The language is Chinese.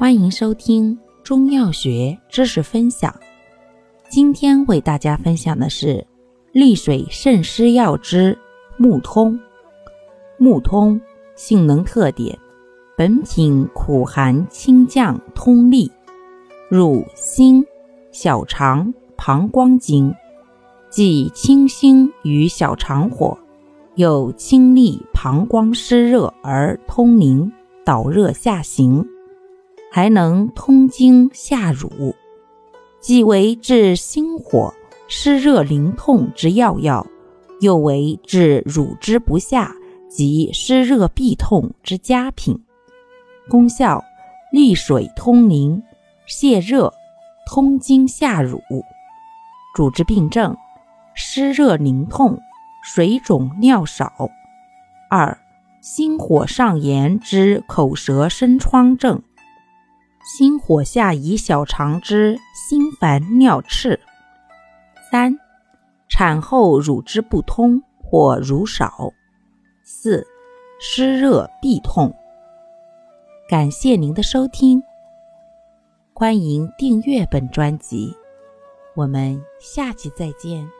欢迎收听中药学知识分享。今天为大家分享的是利水渗湿药之木通。木通性能特点：本品苦寒清降通利，入心、小肠、膀胱经，即清心与小肠火，又清利膀胱湿热而通淋，导热下行。还能通经下乳，既为治心火、湿热淋痛之要药，又为治乳汁不下及湿热痹痛之佳品。功效：利水通淋、泻热、通经下乳。主治病症：湿热淋痛、水肿尿少。二、心火上炎之口舌生疮症。心火下移小肠之心烦尿赤。三、产后乳汁不通或乳少。四、湿热痹痛。感谢您的收听，欢迎订阅本专辑，我们下期再见。